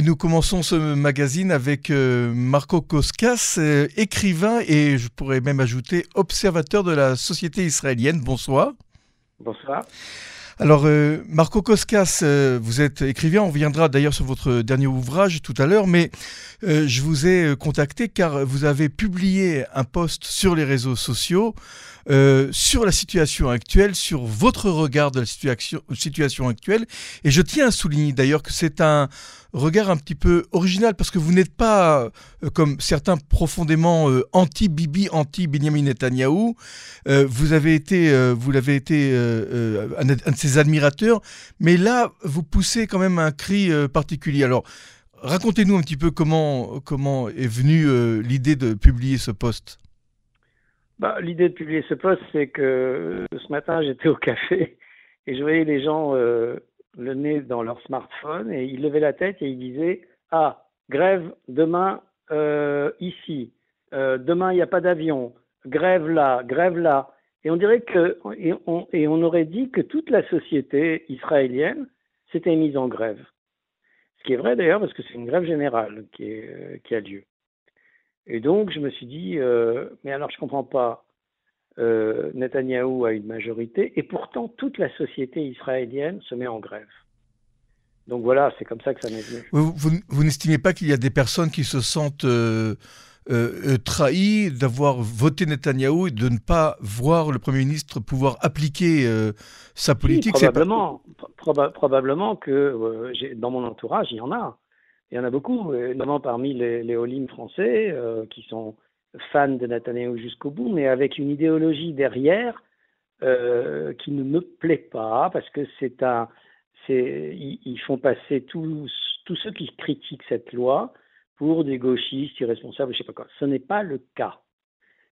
Et nous commençons ce magazine avec euh, Marco Koskas, euh, écrivain et je pourrais même ajouter observateur de la société israélienne. Bonsoir. Bonsoir. Alors, euh, Marco Koskas, vous êtes écrivain, on viendra d'ailleurs sur votre dernier ouvrage tout à l'heure, mais je vous ai contacté car vous avez publié un post sur les réseaux sociaux sur la situation actuelle, sur votre regard de la situation, actuelle. Et je tiens à souligner d'ailleurs que c'est un, regard un petit peu original parce que vous n'êtes pas, euh, comme certains, profondément euh, anti-Bibi, anti-Benjamin Netanyahou. Euh, vous avez été, vous l'avez été un, de admirateurs, mais là, vous poussez quand même un cri particulier. Alors, racontez-nous un petit peu comment, comment est venue l'idée de publier ce poste. Bah, l'idée de publier ce poste, c'est que ce matin, j'étais au café et je voyais les gens le nez dans leur smartphone et ils levaient la tête et ils disaient Ah, grève demain euh, ici, euh, demain il n'y a pas d'avion, grève là, grève là. Et on dirait que, et on, et on aurait dit que toute la société israélienne s'était mise en grève. Ce qui est vrai d'ailleurs parce que c'est une grève générale qui, est, qui a lieu. Et donc je me suis dit, euh, mais alors je comprends pas. Euh, Netanyahou a une majorité, et pourtant toute la société israélienne se met en grève. Donc voilà, c'est comme ça que ça m'est venu. Vous, n'estimez pas qu'il y a des personnes qui se sentent euh, euh, trahies d'avoir voté Netanyahou et de ne pas voir le Premier ministre pouvoir appliquer sa politique Probablement, probablement que dans mon entourage, il y en a. Il y en a beaucoup, notamment parmi les, les français qui sont fan de Netanyahu jusqu'au bout, mais avec une idéologie derrière euh, qui ne me plaît pas, parce que c'est un, ils, font passer tous, tous ceux qui critiquent cette loi pour des gauchistes irresponsables, je sais pas quoi. Ce n'est pas le cas.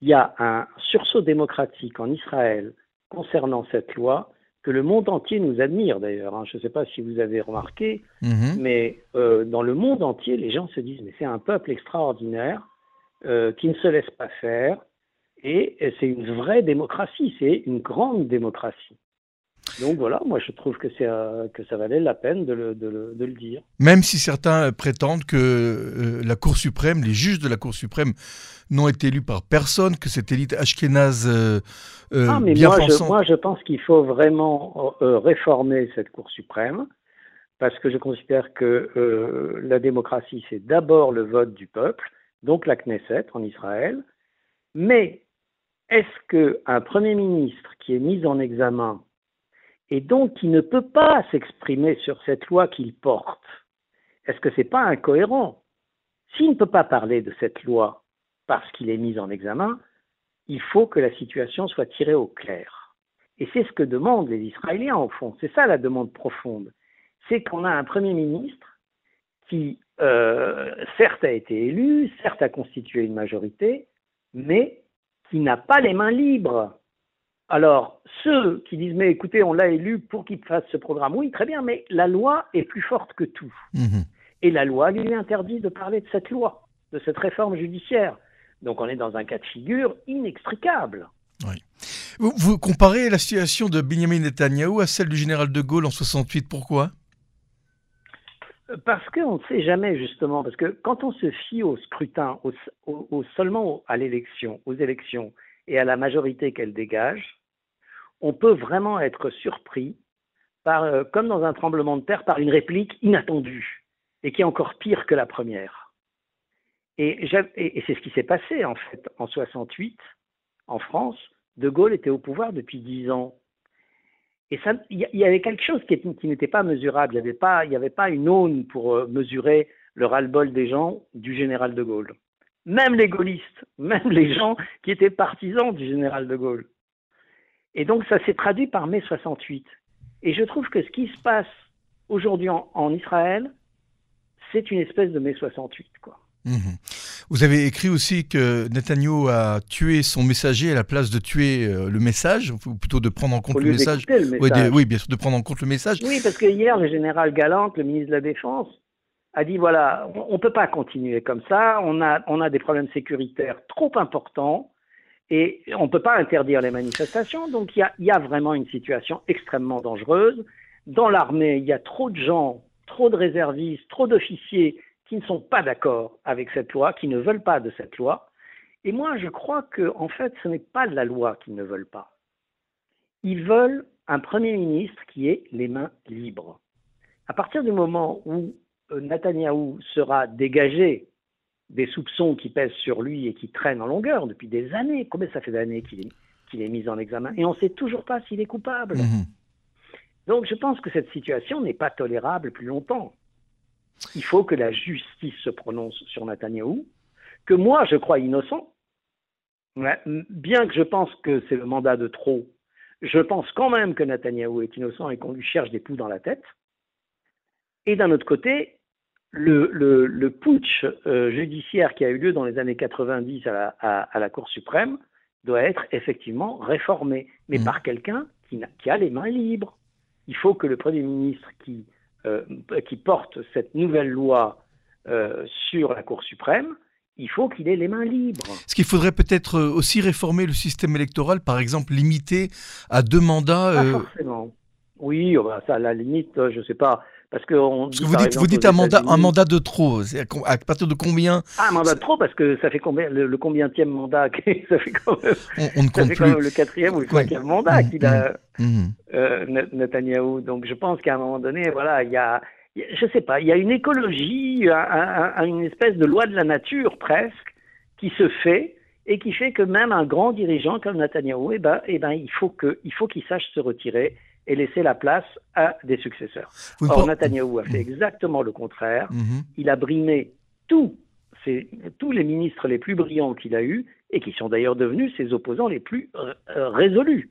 Il y a un sursaut démocratique en Israël concernant cette loi que le monde entier nous admire d'ailleurs. Hein. Je ne sais pas si vous avez remarqué, mm-hmm. mais euh, dans le monde entier, les gens se disent mais c'est un peuple extraordinaire euh, qui ne se laisse pas faire. Et, c'est une vraie démocratie, c'est une grande démocratie. Donc voilà, moi je trouve que, euh, que ça valait la peine de le, de, le, de le, dire. Même si certains prétendent que euh, la Cour suprême, les juges de la Cour suprême n'ont été élus par personne, que cette élite ashkénaze ah, mais moi, je, moi je pense qu'il faut vraiment réformer cette Cour suprême, parce que je considère que la démocratie c'est d'abord le vote du peuple, donc la Knesset en Israël. Mais est-ce qu'un Premier ministre qui est mis en examen et donc qui ne peut pas s'exprimer sur cette loi qu'il porte, est-ce que ce n'est pas incohérent? S'il ne peut pas parler de cette loi parce qu'il est mis en examen, il faut que la situation soit tirée au clair. Et c'est ce que demandent les Israéliens au fond. C'est ça la demande profonde. C'est qu'on a un Premier ministre qui euh, certes a été élu, certes a constitué une majorité, mais qui n'a pas les mains libres. Alors, ceux qui disent, mais écoutez, on l'a élu pour qu'il fasse ce programme, oui, très bien, mais la loi est plus forte que tout. Mhm. Et la loi lui interdit de parler de cette loi, de cette réforme judiciaire. Donc on est dans un cas de figure inextricable. Oui. Vous, vous comparez la situation de Benjamin Netanyahu à celle du général de Gaulle en 68, pourquoi? Parce qu'on ne sait jamais justement, parce que quand on se fie au scrutin, au, seulement à l'élection, aux élections et à la majorité qu'elle dégage, on peut vraiment être surpris, par, euh, comme dans un tremblement de terre, par une réplique inattendue et qui est encore pire que la première. Et, c'est ce qui s'est passé en fait en 68 en France. De Gaulle était au pouvoir depuis dix ans. Et il y, avait quelque chose qui, n'était pas mesurable. Il n'y avait, pas, avait pas une aune pour euh, mesurer le ras-le-bol des gens du général de Gaulle. Même les gaullistes, même les gens qui étaient partisans du général de Gaulle. Et donc ça s'est traduit par mai 68. Et je trouve que ce qui se passe aujourd'hui en, en Israël, c'est une espèce de mai 68. Quoi. Mhm. Vous avez écrit aussi que Netanyahu a tué son messager à la place de tuer euh, le message, ou plutôt de prendre en compte le message. Oui, bien sûr, de prendre en compte le message. Oui, parce que hier, le général Galante, le ministre de la Défense, a dit voilà, on ne peut pas continuer comme ça, on a, on a des problèmes sécuritaires trop importants et on ne peut pas interdire les manifestations. Donc il y a, y a vraiment une situation extrêmement dangereuse. Dans l'armée, il y a trop de gens trop de réservistes, trop d'officiers qui ne sont pas d'accord avec cette loi, qui ne veulent pas de cette loi. Et moi, je crois que, en fait, ce n'est pas la loi qu'ils ne veulent pas. Ils veulent un Premier ministre qui ait les mains libres. À partir du moment où Netanyahou sera dégagé des soupçons qui pèsent sur lui et qui traînent en longueur depuis des années, combien ça fait d'années qu'il est, mis en examen, et on ne sait toujours pas s'il est coupable. Mhm. Donc je pense que cette situation n'est pas tolérable plus longtemps. Il faut que la justice se prononce sur Netanyahou, que moi je crois innocent, bien que je pense que c'est le mandat de trop, je pense quand même que Netanyahou est innocent et qu'on lui cherche des poux dans la tête. Et d'un autre côté, le, le, putsch euh, judiciaire qui a eu lieu dans les années 90 à la, Cour suprême doit être effectivement réformé, mais mmh. par quelqu'un qui, qui, a les mains libres. Il faut que le Premier ministre qui, euh, qui porte cette nouvelle loi euh, sur la Cour suprême il faut qu'il ait les mains libres. Est-ce qu'il faudrait peut-être aussi réformer le système électoral, par exemple limiter à deux mandats Pas forcément. Oui, oh, bah, ça, à la limite, je ne sais pas. Parce que, on vous dites, vous dites un, mandat, un mandat de trop. À, partir de combien Ah, un mandat de trop, parce que ça fait combien le, le combienième mandat Ça fait quand même, on, ne compte plus. le quatrième ou le cinquième mandat mmh, qu'il a, mmh, mmh. Euh, Netanyahou. Donc je pense qu'à un moment donné, voilà, il y a, je sais pas, il y a une écologie, une espèce de loi de la nature presque, qui se fait et qui fait que même un grand dirigeant comme Netanyahou, eh ben, eh ben, il faut qu'il sache se retirer et laisser la place à des successeurs. Or, Netanyahou a fait exactement le contraire. Mmh. Il a brimé tous, tous les ministres les plus brillants qu'il a eus, et qui sont d'ailleurs devenus ses opposants les plus euh, résolus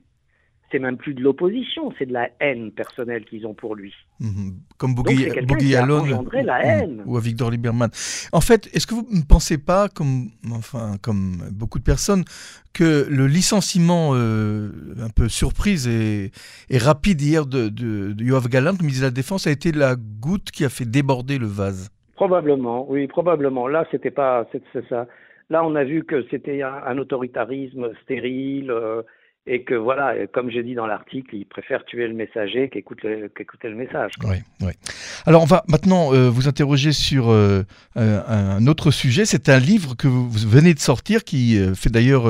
c'est même plus de l'opposition, c'est de la haine personnelle qu'ils ont pour lui. Mhm. Comme la haine. ou à Victor Lieberman. En fait, est-ce que vous ne pensez pas, comme, enfin, comme beaucoup de personnes, que le licenciement euh, un peu surprise et, rapide hier de, de, de Yoav Galant, ministre de la Défense, a été la goutte qui a fait déborder le vase? Probablement, oui, probablement. Là, c'était pas, c'est ça. Là, on a vu que c'était un, autoritarisme stérile. Euh, et que voilà, comme je dis dans l'article, il préfère tuer le messager qu'écouter le, message. Oui, oui. Alors on va maintenant euh, vous interroger sur euh, un autre sujet. C'est un livre que vous venez de sortir qui euh, fait d'ailleurs,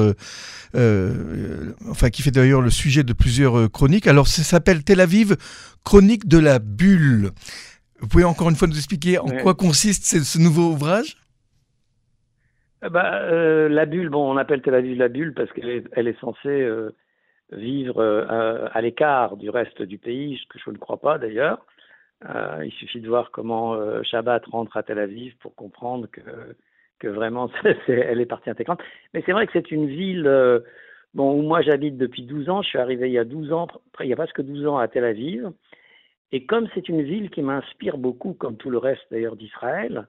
enfin qui fait d'ailleurs le sujet de plusieurs chroniques. Alors ça s'appelle Tel Aviv, chronique de la bulle. Vous pouvez encore une fois nous expliquer en quoi consiste ce, nouveau ouvrage? Ben, la bulle, bon, on appelle Tel Aviv la bulle parce qu'elle est, elle est censée vivre euh, à l'écart du reste du pays, ce que je ne crois pas d'ailleurs. Euh, il suffit de voir comment euh, Shabbat rentre à Tel Aviv pour comprendre que, que vraiment elle est partie intégrante. Mais c'est vrai que c'est une ville bon, où moi j'habite depuis 12 ans. Je suis arrivé il y a 12 ans, il y a presque 12 ans à Tel Aviv. Et comme c'est une ville qui m'inspire beaucoup, comme tout le reste d'ailleurs d'Israël,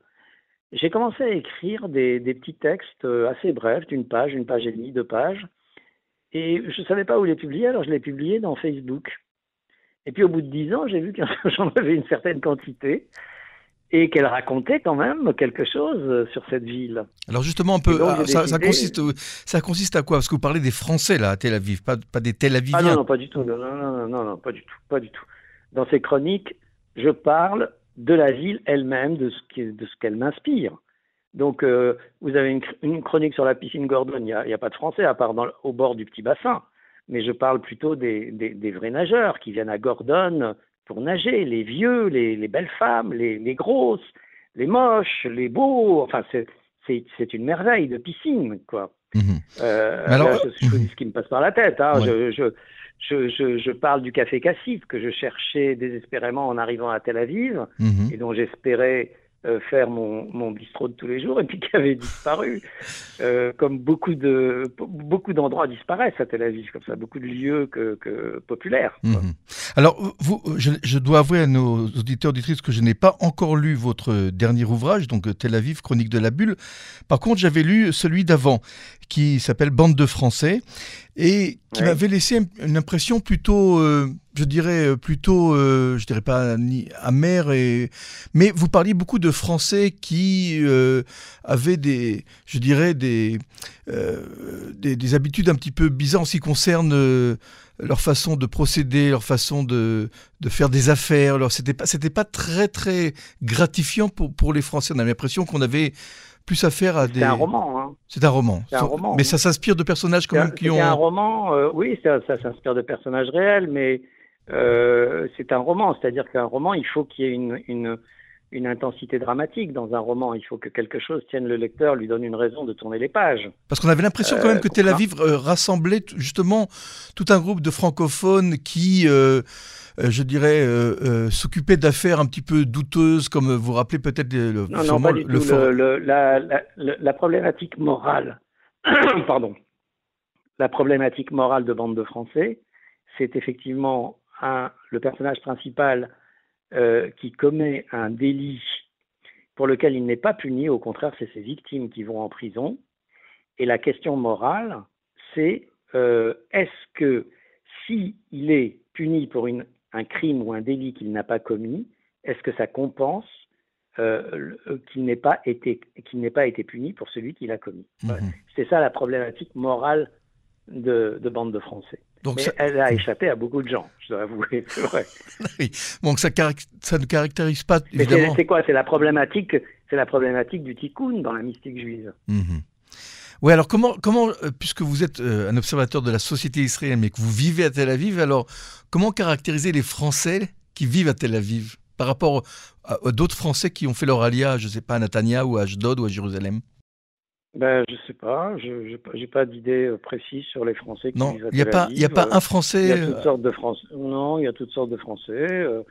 j'ai commencé à écrire des, des, petits textes assez brefs, d'une page, une page et demie, deux pages, et je ne savais pas où les publier, alors je l'ai publié dans Facebook. Et puis au bout de dix ans, j'ai vu que j'en avais une certaine quantité et qu'elle racontait quand même quelque chose sur cette ville. Alors justement, un peu, ah, ça, consiste, ça consiste à quoi? Parce que vous parlez des Français là à Tel Aviv, pas, pas des Tel Aviviens. Ah non, non, pas du tout. Non, non, non, non, non, pas du tout, pas du tout. Dans ces chroniques, je parle de la ville elle-même, de ce qu'elle m'inspire. Donc, euh, vous avez une, chronique sur la piscine Gordon, il n'y a, pas de français à part au bord du petit bassin. Mais je parle plutôt des, vrais nageurs qui viennent à Gordon pour nager, les vieux, les, belles femmes, les, grosses, les moches, les beaux. Enfin, c'est une merveille de piscine, quoi. Mhm. Euh, Alors, je, vous dis ce qui me passe par la tête. Hein. Je, parle du café Cassif que je cherchais désespérément en arrivant à Tel Aviv mhm. et dont j'espérais euh, faire mon, mon, bistrot de tous les jours et puis qui avait disparu. Euh, comme beaucoup de beaucoup d'endroits disparaissent à Tel Aviv, comme ça, beaucoup de lieux que, populaires. Mhm. Alors, vous, je, dois avouer à nos auditeurs auditrices que je n'ai pas encore lu votre dernier ouvrage, donc Tel Aviv, Chronique de la Bulle. Par contre, j'avais lu celui d'avant, qui s'appelle Bande de Français, et qui m'avait laissé une impression plutôt euh, je dirais plutôt, je dirais pas ni amer, et... mais vous parliez beaucoup de Français qui avaient des, je dirais, des, des, des, habitudes un petit peu bizarres en ce qui concerne leur façon de procéder, leur façon de, de faire des affaires. Alors, c'était pas, c'était pas très, très gratifiant pour, pour les Français. On a l'impression qu'on avait plus affaire à des. C'est un roman. Hein. C'est un roman. un roman. Mais ça s'inspire de personnages quand même qui ont. C'est un roman, euh, oui, ça, ça s'inspire de personnages réels, mais euh, c'est un roman. C'est-à-dire qu'un roman, il faut qu'il y ait une, une, une intensité dramatique dans un roman. Il faut que quelque chose tienne le lecteur, lui donne une raison de tourner les pages. Parce qu'on avait l'impression quand même que euh, Tel Aviv euh, rassemblait justement tout un groupe de francophones qui, euh, je dirais, s'occupaient d'affaires un petit peu douteuses, comme vous rappelez peut-être le, non, non, pas du tout. la, la, problématique morale, pardon, la problématique morale de Bande de Français, c'est effectivement le personnage principal euh, qui commet un délit pour lequel il n'est pas puni, au contraire, c'est ses victimes qui vont en prison. Et la question morale, c'est euh, est-ce que s'il il est puni pour une, un crime ou un délit qu'il n'a pas commis, est-ce que ça compense euh, qu'il n'ait pas été qu'il n'ait pas été puni pour celui qui l'a commis? Mhm. C'est ça la problématique morale de, de bande de Français. Donc Mais elle a échappé à beaucoup de gens, je dois avouer, c'est vrai. oui. Donc ça, ça, ne caractérise pas évidemment. C'est quoi? C'est la problématique, c'est la problématique du tikkun dans la mystique juive. Mhm. Oui, alors comment, comment euh, puisque vous êtes euh, un observateur de la société israélienne, mais que vous vivez à Tel Aviv, alors comment caractériser les Français qui vivent à Tel Aviv par rapport à, d'autres Français qui ont fait leur alia, je ne sais pas, à Natania ou à Ashdod ou à Jérusalem? Ben, je sais pas, je n'ai pas d'idée euh, précise sur les Français qui vivent à Il n'y a, pas, y a pas un Français. Il y a toutes sortes de Français. Non, il y a toutes sortes de Français. Euh,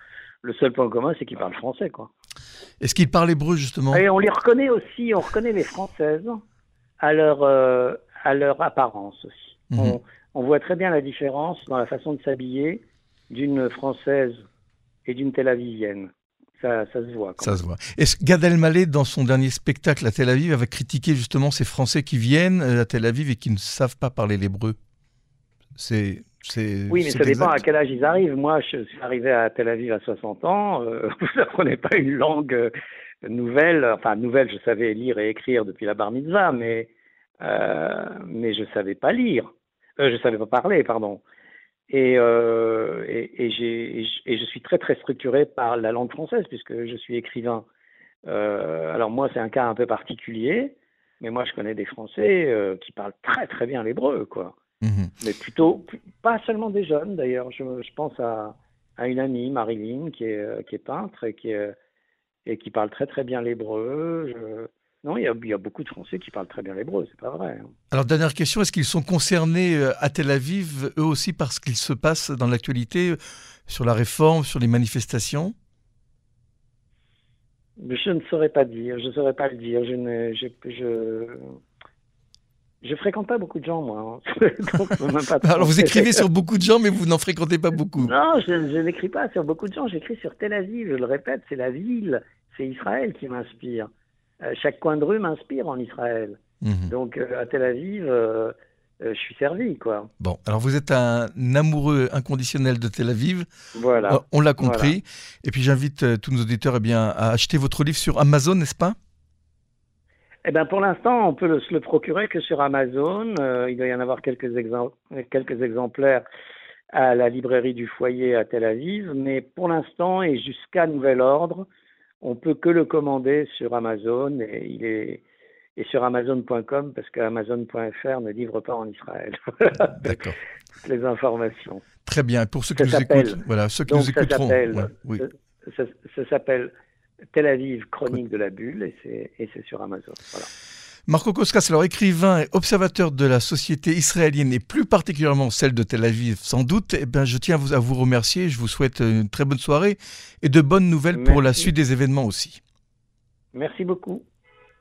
le seul point commun, c'est qu'ils parlent français, quoi. Est-ce qu'ils parlent hébreu, justement? Et on les reconnaît aussi, on reconnaît les Françaises à leur, euh, à leur apparence aussi. Mhm. on, on, voit très bien la différence dans la façon de s'habiller d'une Française et d'une Tel Avivienne ça, se voit. Ça se voit. Est-ce Gad Elmaleh, dans son dernier spectacle à Tel Aviv, avait critiqué justement ces Français qui viennent euh, à Tel Aviv et qui ne savent pas parler l'hébreu? C'est oui, mais ça dépend à quel âge ils arrivent. Moi, je suis arrivé à Tel Aviv à 60 ans. Euh, vous n'apprenez pas une langue euh, nouvelle. Enfin, nouvelle, je savais lire et écrire depuis la bar mitzvah, mais, mais je ne savais pas lire. je ne savais pas parler, pardon. Euh, et, et, et, je suis très très structuré par la langue française puisque je suis écrivain. Euh, alors moi c'est un cas un peu particulier, mais moi je connais des Français euh, qui parlent très très bien l'hébreu, quoi. Mhm. Mais plutôt pas seulement des jeunes d'ailleurs. Je, je, pense à, à, une amie, Marilyn, qui est, qui est peintre et qui, et qui parle très très bien l'hébreu. Non, il y, a, beaucoup de Français qui parlent très bien l'hébreu, c'est pas vrai. Alors, dernière question, est-ce qu'ils sont concernés euh, à Tel Aviv, eux aussi, par ce qu'il se passe dans l'actualité, euh, sur la réforme, sur les manifestations? Je ne saurais pas dire, je ne saurais pas le dire. Je ne je, je, je fréquente pas beaucoup de gens, moi. Hein. Alors, vous écrivez sur beaucoup de gens, mais vous n'en fréquentez pas beaucoup. Non, je, je n'écris pas sur beaucoup de gens, j'écris sur Tel Aviv, je le répète, c'est la ville, c'est Israël qui m'inspire. Euh, chaque coin de rue m'inspire en Israël. Mhm. Donc euh, à Tel Aviv, euh, je suis servi, quoi. Bon, alors vous êtes un amoureux inconditionnel de Tel Aviv. Voilà. on l'a compris. Et puis j'invite tous nos auditeurs eh bien, à acheter votre livre sur Amazon, n'est-ce pas? Eh bien, pour l'instant, on peut le, se le procurer que sur Amazon. il doit y en avoir quelques, quelques exemplaires à la librairie du foyer à Tel Aviv. Mais pour l'instant, et jusqu'à nouvel ordre, on peut que le commander sur Amazon et il est et sur Amazon.com parce qu'Amazon.fr ne livre pas en Israël. D'accord. Toutes les informations. Très bien. Pour ceux qui nous écoutent, voilà, ceux qui nous écouteront. Ça s'appelle Tel Aviv Chronique de la bulle et c'est sur Amazon. Voilà. Marco Koskas, alors écrivain et observateur de la société israélienne et plus particulièrement celle de Tel Aviv sans doute, eh ben, je tiens à vous, à vous remercier. Je vous souhaite une très bonne soirée et de bonnes nouvelles pour la suite des événements aussi. Merci beaucoup.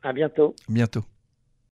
À bientôt. Bientôt.